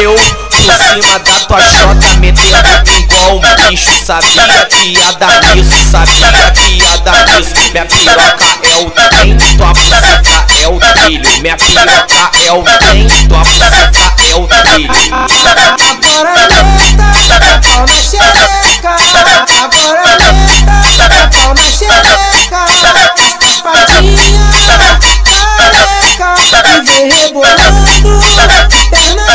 Eu por cima da tua chota metendo pingão Bicho sabia que ia dar isso, sabia isso Minha piroca é o trem, tua buceta é o trilho. Minha piroca é o trem, tua buceta é o trilho. Agora meta, pau na xereca. Agora meta, pau na xereca. Chapadinha, careca. E vem rebolando, perna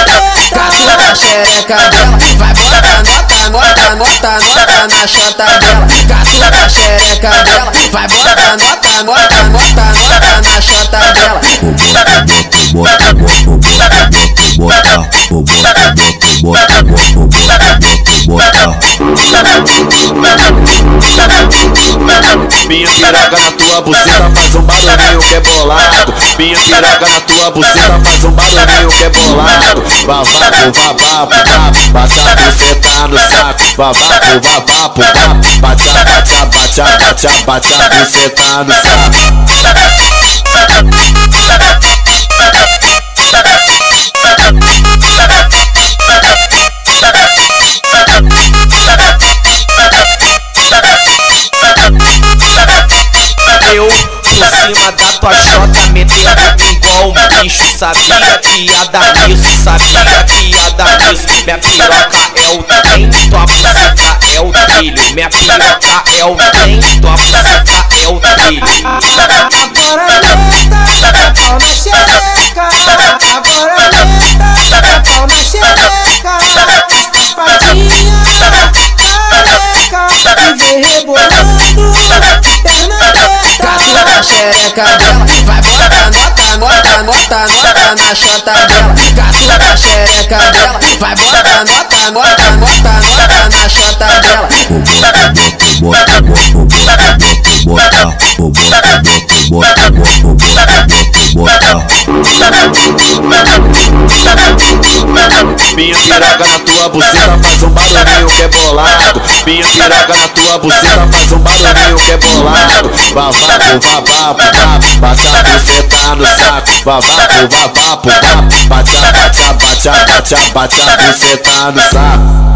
Caça na xereca. Dela, vai nota, nota, nota, na chota dela. Caça na xereca dela, vai bota nota, nota, nota, nota na chota dela. bota, bota, bota, bota, bota, bota, Minha piroca na tua buceta faz um barulhinho rebolado Minha piroca na tua buceta faz um barulhinho rebolado Vapapo, vapapo, vapo, bata a buceta no saco. Vapapo, vapapo, vapo, bata, bata, bata, bata, bata a buceta no saco. Eu por cima sabia que ia dar isso, sabia que ia dar isso Minha piroca é o trem, tua buceta é o trilho Minha piroca é o trem, tua buceta é o trilho. Agora pau na xereca xereca dela, vai bota nota, nota, nota, nota na chota dela. Caça na xereca dela, vai bota nota, nota, nota, nota na chota dela. bota, bota, bota, bota, Minha piroca na tua buceta faz um barulhinho rebolado Minha piroca na tua buceta faz um barulhinho rebolado Vapapo, vapapo, vapo, bata a buceta no saco vapapo, vapo, bata, bata, bata, bata, bata a buceta no saco